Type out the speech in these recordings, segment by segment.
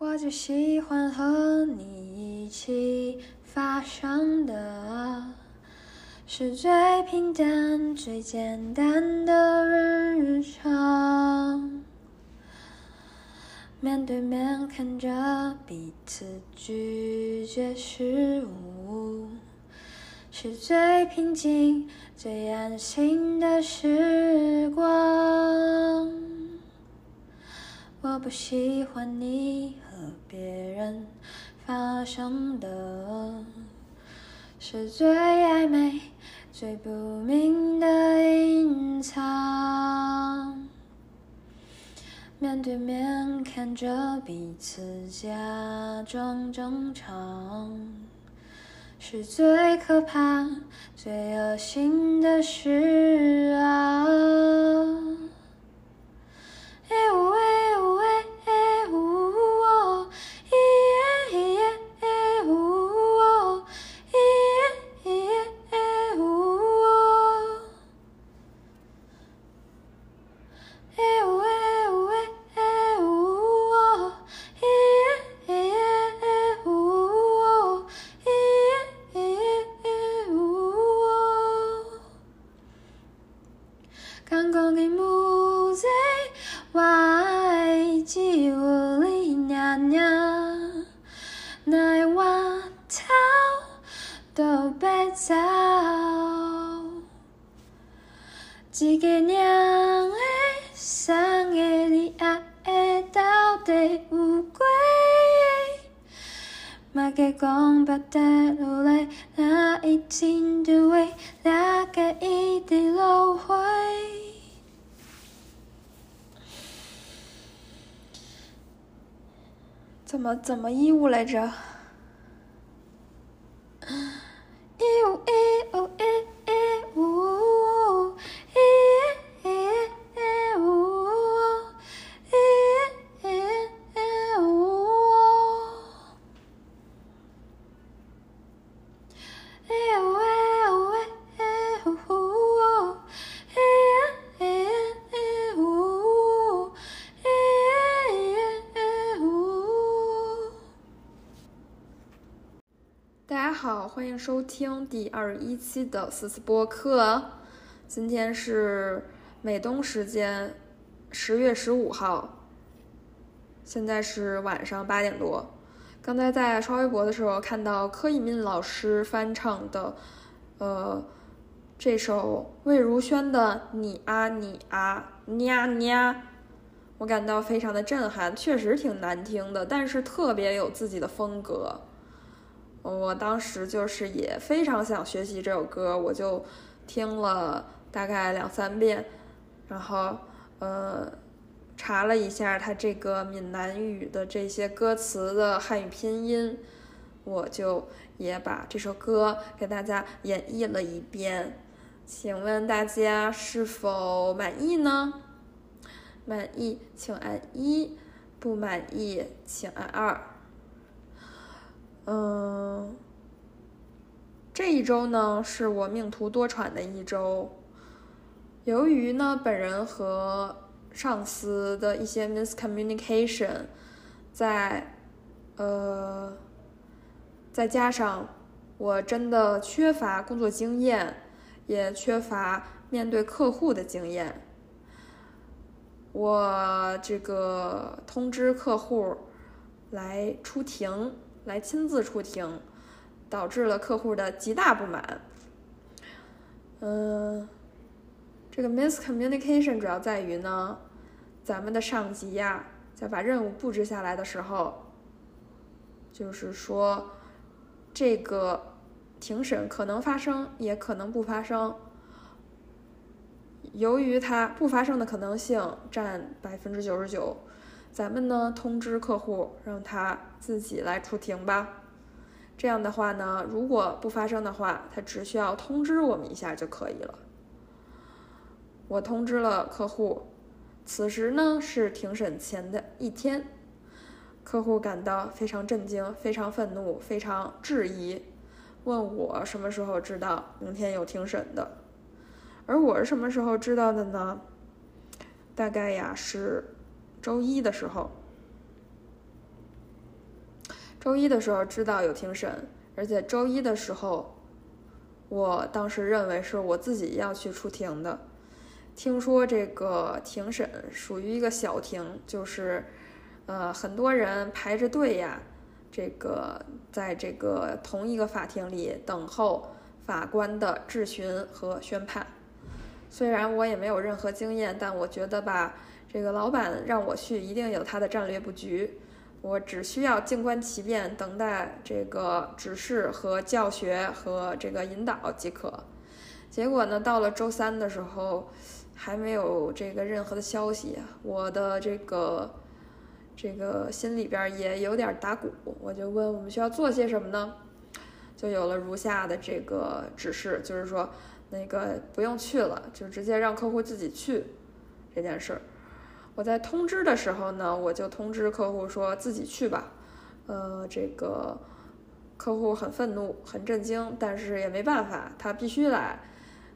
我就喜欢和你一起发生的，是最平淡、最简单的日常。面对面看着彼此拒绝食物，是最平静、最安心的时光。我不喜欢你和别人发生的，是最暧昧、最不明的隐藏。面对面看着彼此假装正常，是最可怕、最恶心的事啊！一个娘的，三个你爱的到底有几个？莫给讲白的落来，那一定就会两个一地轮回。怎么怎么义务来着？义务义务义听第二十一期的思思播客。今天是美东时间十月十五号，现在是晚上八点多。刚才在刷微博的时候看到柯以敏老师翻唱的，呃，这首魏如萱的《你啊你啊你啊你啊》，我感到非常的震撼，确实挺难听的，但是特别有自己的风格。我当时就是也非常想学习这首歌，我就听了大概两三遍，然后呃查了一下它这个闽南语的这些歌词的汉语拼音，我就也把这首歌给大家演绎了一遍。请问大家是否满意呢？满意请按一，不满意请按二。嗯，这一周呢是我命途多舛的一周。由于呢本人和上司的一些 miscommunication，在呃，再加上我真的缺乏工作经验，也缺乏面对客户的经验，我这个通知客户来出庭。来亲自出庭，导致了客户的极大不满。嗯，这个 miscommunication 主要在于呢，咱们的上级呀，在把任务布置下来的时候，就是说，这个庭审可能发生，也可能不发生。由于它不发生的可能性占百分之九十九。咱们呢通知客户，让他自己来出庭吧。这样的话呢，如果不发生的话，他只需要通知我们一下就可以了。我通知了客户，此时呢是庭审前的一天。客户感到非常震惊、非常愤怒、非常质疑，问我什么时候知道明天有庭审的。而我是什么时候知道的呢？大概呀是。周一的时候，周一的时候知道有庭审，而且周一的时候，我当时认为是我自己要去出庭的。听说这个庭审属于一个小庭，就是呃很多人排着队呀，这个在这个同一个法庭里等候法官的质询和宣判。虽然我也没有任何经验，但我觉得吧，这个老板让我去，一定有他的战略布局。我只需要静观其变，等待这个指示和教学和这个引导即可。结果呢，到了周三的时候，还没有这个任何的消息，我的这个这个心里边也有点打鼓。我就问我们需要做些什么呢？就有了如下的这个指示，就是说那个不用去了，就直接让客户自己去这件事儿。我在通知的时候呢，我就通知客户说自己去吧。呃，这个客户很愤怒、很震惊，但是也没办法，他必须来。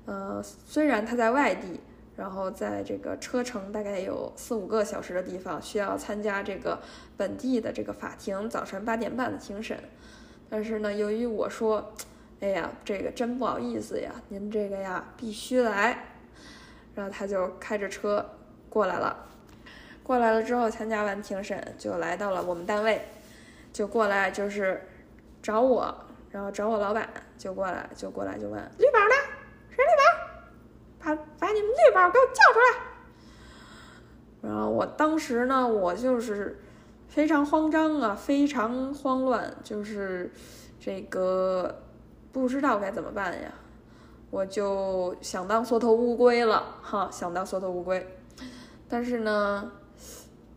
呃，虽然他在外地，然后在这个车程大概有四五个小时的地方，需要参加这个本地的这个法庭早晨八点半的庭审，但是呢，由于我说，哎呀，这个真不好意思呀，您这个呀必须来，然后他就开着车过来了。过来了之后，参加完庭审，就来到了我们单位，就过来就是找我，然后找我老板，就过来就过来就问绿宝呢？谁绿宝？把把你们绿宝给我叫出来！然后我当时呢，我就是非常慌张啊，非常慌乱，就是这个不知道该怎么办呀，我就想当缩头乌龟了哈，想当缩头乌龟，但是呢。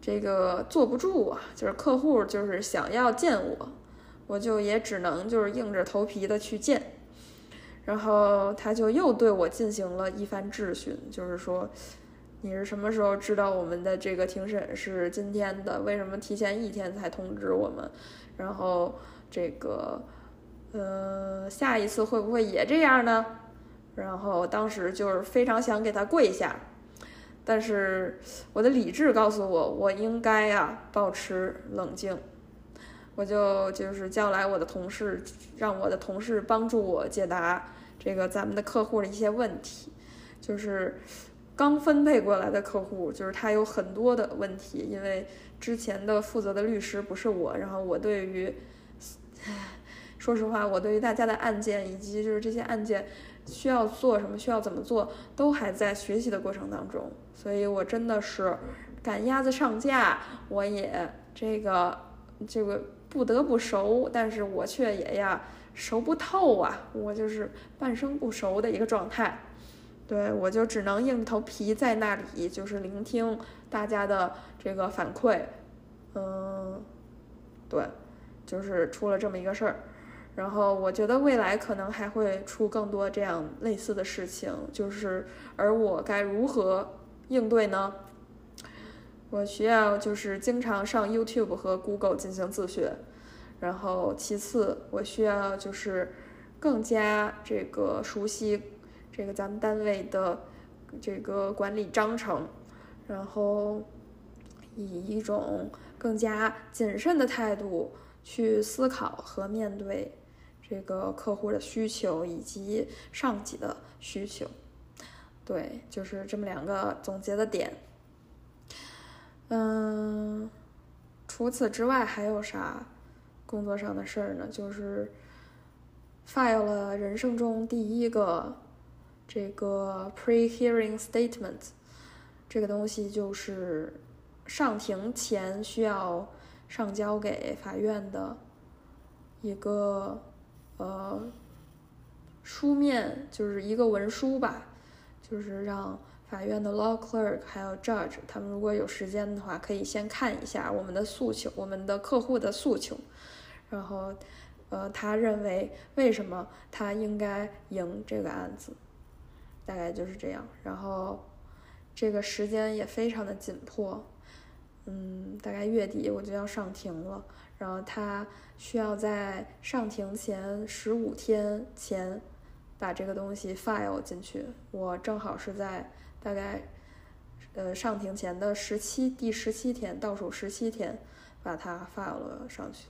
这个坐不住啊，就是客户就是想要见我，我就也只能就是硬着头皮的去见，然后他就又对我进行了一番质询，就是说你是什么时候知道我们的这个庭审是今天的？为什么提前一天才通知我们？然后这个呃下一次会不会也这样呢？然后当时就是非常想给他跪下。但是我的理智告诉我，我应该呀保持冷静。我就就是叫来我的同事，让我的同事帮助我解答这个咱们的客户的一些问题。就是刚分配过来的客户，就是他有很多的问题，因为之前的负责的律师不是我，然后我对于，说实话，我对于大家的案件以及就是这些案件。需要做什么？需要怎么做？都还在学习的过程当中，所以我真的是赶鸭子上架，我也这个这个不得不熟，但是我却也呀熟不透啊，我就是半生不熟的一个状态。对我就只能硬着头皮在那里，就是聆听大家的这个反馈。嗯，对，就是出了这么一个事儿。然后我觉得未来可能还会出更多这样类似的事情，就是而我该如何应对呢？我需要就是经常上 YouTube 和 Google 进行自学，然后其次我需要就是更加这个熟悉这个咱们单位的这个管理章程，然后以一种更加谨慎的态度去思考和面对。这个客户的需求以及上级的需求，对，就是这么两个总结的点。嗯，除此之外还有啥工作上的事儿呢？就是 file 了人生中第一个这个 pre-hearing statement，这个东西就是上庭前需要上交给法院的一个。呃，书面就是一个文书吧，就是让法院的 law clerk 还有 judge 他们如果有时间的话，可以先看一下我们的诉求，我们的客户的诉求，然后，呃，他认为为什么他应该赢这个案子，大概就是这样。然后，这个时间也非常的紧迫，嗯，大概月底我就要上庭了。然后他需要在上庭前十五天前把这个东西 file 进去。我正好是在大概呃上庭前的十七第十七天倒数十七天把它 file 了上去。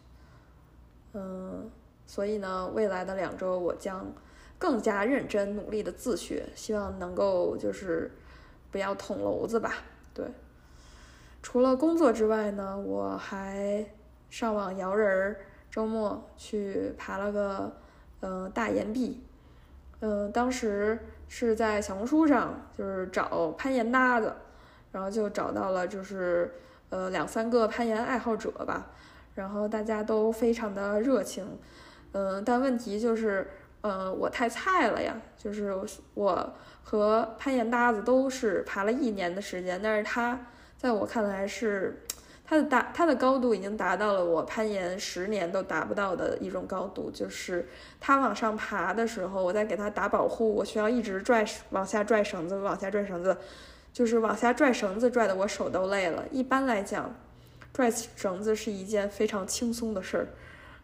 嗯，所以呢，未来的两周我将更加认真努力的自学，希望能够就是不要捅娄子吧。对，除了工作之外呢，我还上网摇人儿，周末去爬了个嗯大岩壁，嗯，当时是在小红书上就是找攀岩搭子，然后就找到了就是呃两三个攀岩爱好者吧。然后大家都非常的热情，嗯，但问题就是，呃，我太菜了呀，就是我和攀岩搭子都是爬了一年的时间，但是他在我看来是它的大它的高度已经达到了我攀岩十年都达不到的一种高度，就是它往上爬的时候，我在给它打保护，我需要一直拽往下拽绳子，往下拽绳子，就是往下拽绳子拽的我手都累了。一般来讲。拽绳子是一件非常轻松的事儿，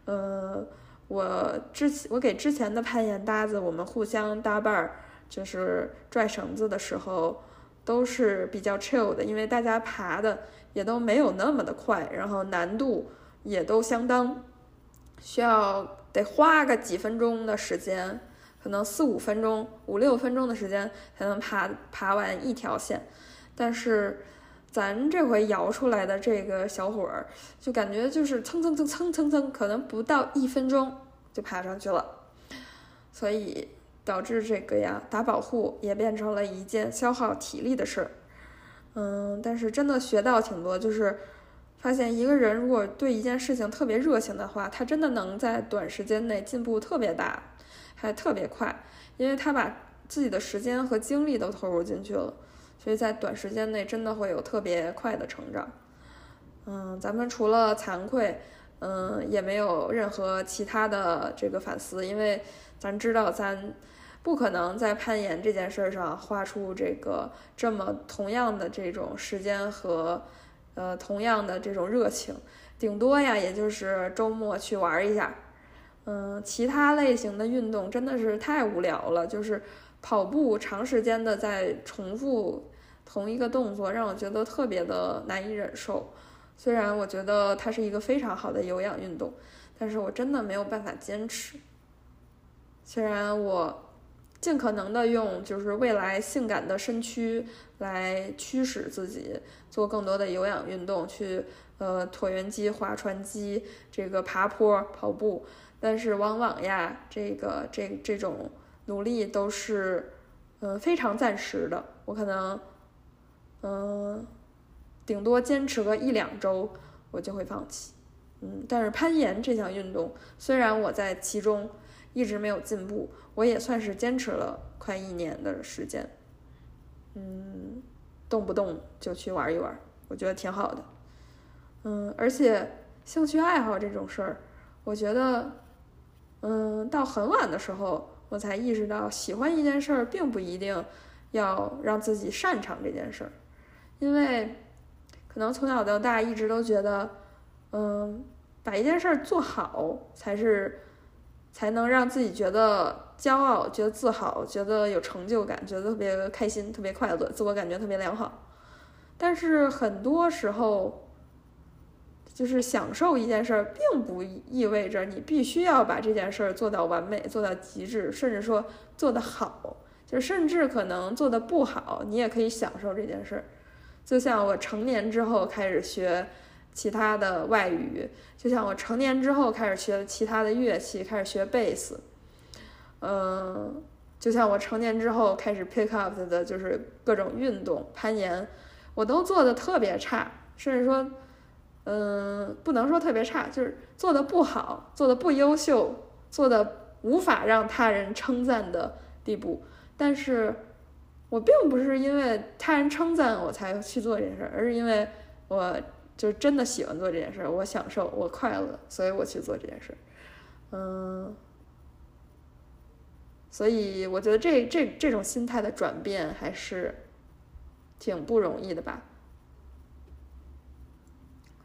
呃，我之前我给之前的攀岩搭子，我们互相搭伴儿，就是拽绳子的时候都是比较 chill 的，因为大家爬的也都没有那么的快，然后难度也都相当，需要得花个几分钟的时间，可能四五分钟、五六分钟的时间才能爬爬完一条线，但是。咱这回摇出来的这个小伙儿，就感觉就是蹭蹭蹭蹭蹭蹭，可能不到一分钟就爬上去了，所以导致这个呀打保护也变成了一件消耗体力的事儿。嗯，但是真的学到挺多，就是发现一个人如果对一件事情特别热情的话，他真的能在短时间内进步特别大，还特别快，因为他把自己的时间和精力都投入进去了。所以在短时间内真的会有特别快的成长，嗯，咱们除了惭愧，嗯，也没有任何其他的这个反思，因为咱知道咱不可能在攀岩这件事上花出这个这么同样的这种时间和呃同样的这种热情，顶多呀也就是周末去玩一下，嗯，其他类型的运动真的是太无聊了，就是跑步长时间的在重复。同一个动作让我觉得特别的难以忍受，虽然我觉得它是一个非常好的有氧运动，但是我真的没有办法坚持。虽然我尽可能的用就是未来性感的身躯来驱使自己做更多的有氧运动，去呃椭圆机、划船机、这个爬坡、跑步，但是往往呀，这个这这种努力都是嗯非常暂时的，我可能。嗯，顶多坚持个一两周，我就会放弃。嗯，但是攀岩这项运动，虽然我在其中一直没有进步，我也算是坚持了快一年的时间。嗯，动不动就去玩一玩，我觉得挺好的。嗯，而且兴趣爱好这种事儿，我觉得，嗯，到很晚的时候，我才意识到，喜欢一件事儿，并不一定要让自己擅长这件事儿。因为可能从小到大一直都觉得，嗯，把一件事儿做好才是才能让自己觉得骄傲、觉得自豪、觉得有成就感、觉得特别开心、特别快乐、自我感觉特别良好。但是很多时候，就是享受一件事儿，并不意味着你必须要把这件事儿做到完美、做到极致，甚至说做得好。就甚至可能做得不好，你也可以享受这件事儿。就像我成年之后开始学其他的外语，就像我成年之后开始学其他的乐器，开始学贝斯，嗯，就像我成年之后开始 pick up 的就是各种运动，攀岩，我都做的特别差，甚至说，嗯，不能说特别差，就是做的不好，做的不优秀，做的无法让他人称赞的地步，但是。我并不是因为他人称赞我才去做这件事儿，而是因为我就是真的喜欢做这件事儿，我享受，我快乐，所以我去做这件事儿。嗯，所以我觉得这这这种心态的转变还是挺不容易的吧。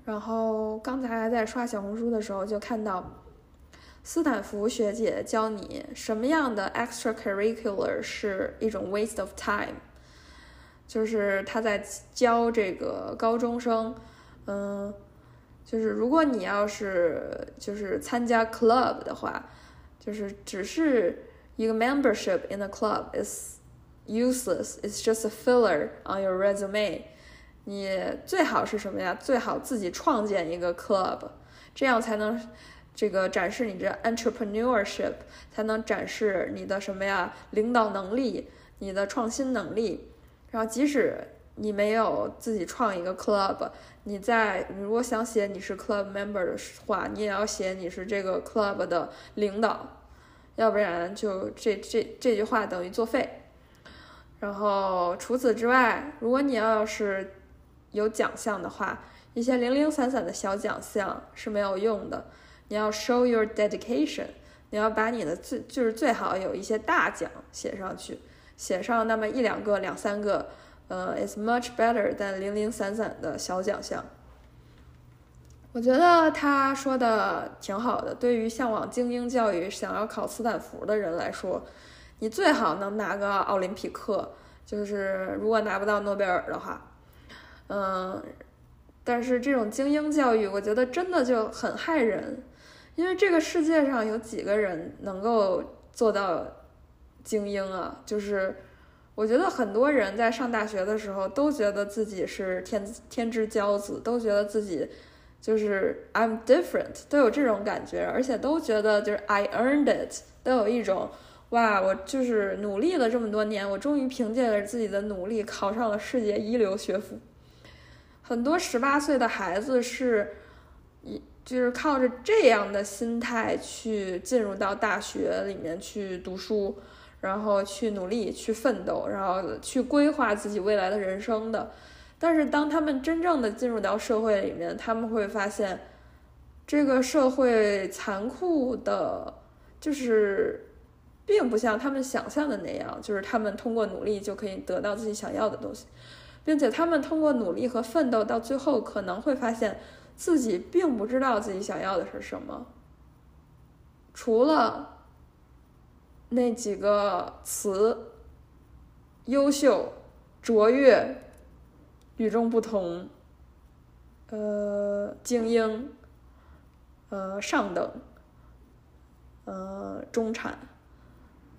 然后刚才在刷小红书的时候就看到。斯坦福学姐教你什么样的 extracurricular 是一种 waste of time，就是他在教这个高中生，嗯，就是如果你要是就是参加 club 的话，就是只是一个 membership in a club is useless. It's just a filler on your resume. 你最好是什么呀？最好自己创建一个 club，这样才能这个展示你这 entrepreneurship，才能展示你的什么呀？领导能力，你的创新能力。然后即使你没有自己创一个 club，你在你如果想写你是 club member 的话，你也要写你是这个 club 的领导，要不然就这这这句话等于作废。然后除此之外，如果你要是有奖项的话，一些零零散散的小奖项是没有用的。你要 show your dedication，你要把你的最就是最好有一些大奖写上去，写上那么一两个、两三个，呃，is much better than 零零散散的小奖项。我觉得他说的挺好的。对于向往精英教育、想要考斯坦福的人来说，你最好能拿个奥林匹克，就是如果拿不到诺贝尔的话。嗯，但是这种精英教育，我觉得真的就很害人，因为这个世界上有几个人能够做到精英啊？就是我觉得很多人在上大学的时候都觉得自己是天天之骄子，都觉得自己就是 I'm different，都有这种感觉，而且都觉得就是 I earned it，都有一种哇，我就是努力了这么多年，我终于凭借着自己的努力考上了世界一流学府。很多十八岁的孩子是，一就是靠着这样的心态去进入到大学里面去读书，然后去努力去奋斗，然后去规划自己未来的人生的。但是当他们真正的进入到社会里面，他们会发现，这个社会残酷的，就是并不像他们想象的那样，就是他们通过努力就可以得到自己想要的东西。并且他们通过努力和奋斗，到最后可能会发现自己并不知道自己想要的是什么。除了那几个词：优秀、卓越、与众不同、呃精英、呃上等、呃中产、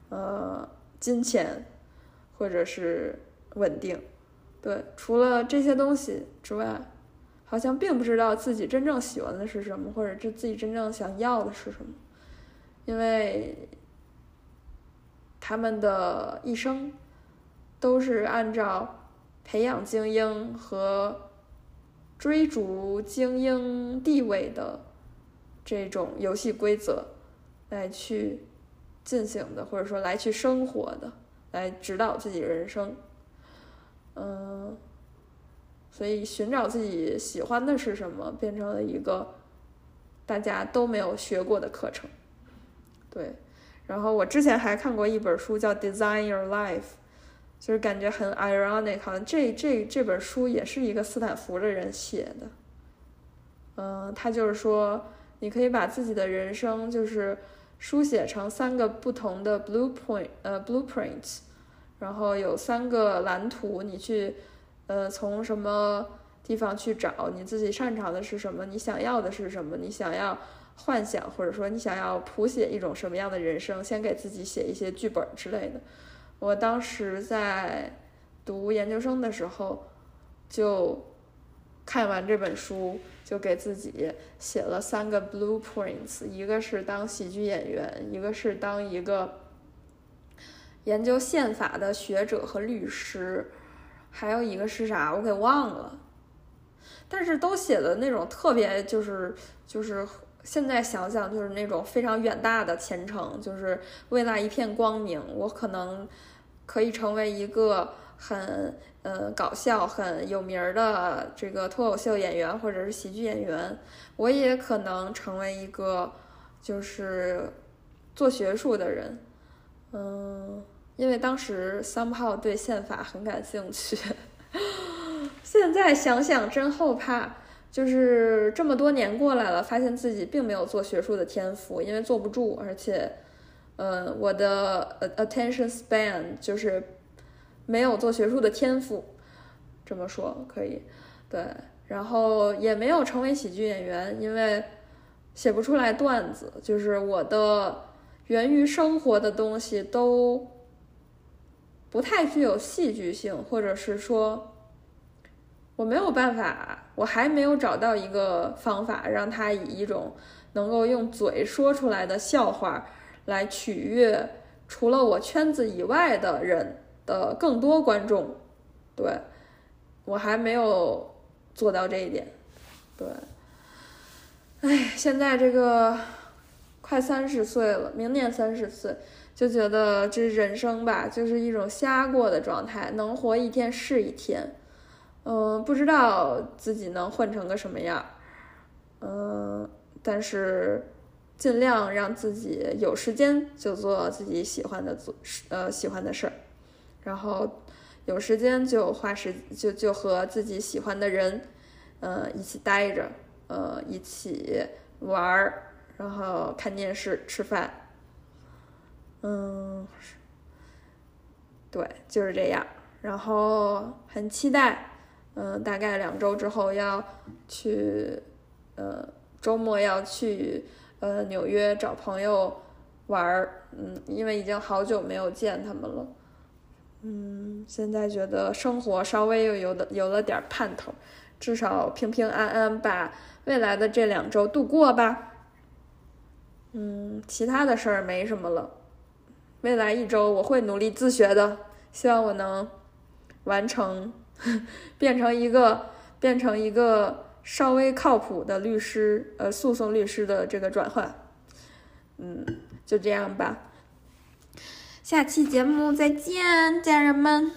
呃金钱，或者是稳定。对，除了这些东西之外，好像并不知道自己真正喜欢的是什么，或者是自己真正想要的是什么，因为他们的一生都是按照培养精英和追逐精英地位的这种游戏规则来去进行的，或者说来去生活的，来指导自己人生。嗯，所以寻找自己喜欢的是什么，变成了一个大家都没有学过的课程。对，然后我之前还看过一本书叫《Design Your Life》，就是感觉很 ironic，好像这这这本书也是一个斯坦福的人写的。嗯，他就是说，你可以把自己的人生就是书写成三个不同的 blueprint，呃，blueprints。然后有三个蓝图，你去，呃，从什么地方去找你自己擅长的是什么？你想要的是什么？你想要幻想，或者说你想要谱写一种什么样的人生？先给自己写一些剧本之类的。我当时在读研究生的时候，就看完这本书，就给自己写了三个 blueprints，一个是当喜剧演员，一个是当一个。研究宪法的学者和律师，还有一个是啥？我给忘了。但是都写的那种特别，就是就是现在想想，就是那种非常远大的前程，就是未来一片光明。我可能可以成为一个很呃搞笑、很有名的这个脱口秀演员或者是喜剧演员。我也可能成为一个就是做学术的人，嗯。因为当时三炮对宪法很感兴趣，现在想想真后怕。就是这么多年过来了，发现自己并没有做学术的天赋，因为坐不住，而且，嗯，我的 attention span 就是没有做学术的天赋，这么说可以。对，然后也没有成为喜剧演员，因为写不出来段子，就是我的源于生活的东西都不太具有戏剧性，或者是说我没有办法，我还没有找到一个方法让他以一种能够用嘴说出来的笑话来取悦除了我圈子以外的人的更多观众，对我还没有。做到这一点，对，哎，现在这个快三十岁了，明年三十岁，就觉得这人生吧，就是一种瞎过的状态，能活一天是一天，嗯，不知道自己能混成个什么样，嗯，但是尽量让自己有时间就做自己喜欢的做，呃，喜欢的事儿，然后。有时间就花时就就和自己喜欢的人，呃，一起待着，呃，一起玩儿，然后看电视、吃饭，嗯，对，就是这样。然后很期待，嗯，大概两周之后要去，呃，周末要去呃纽约找朋友玩儿，嗯，因为已经好久没有见他们了。嗯，现在觉得生活稍微又有的有了点盼头，至少平平安安把未来的这两周度过吧。嗯，其他的事儿没什么了。未来一周我会努力自学的，希望我能完成，变成一个变成一个稍微靠谱的律师，呃，诉讼律师的这个转换。嗯，就这样吧。下期节目再见，家人们。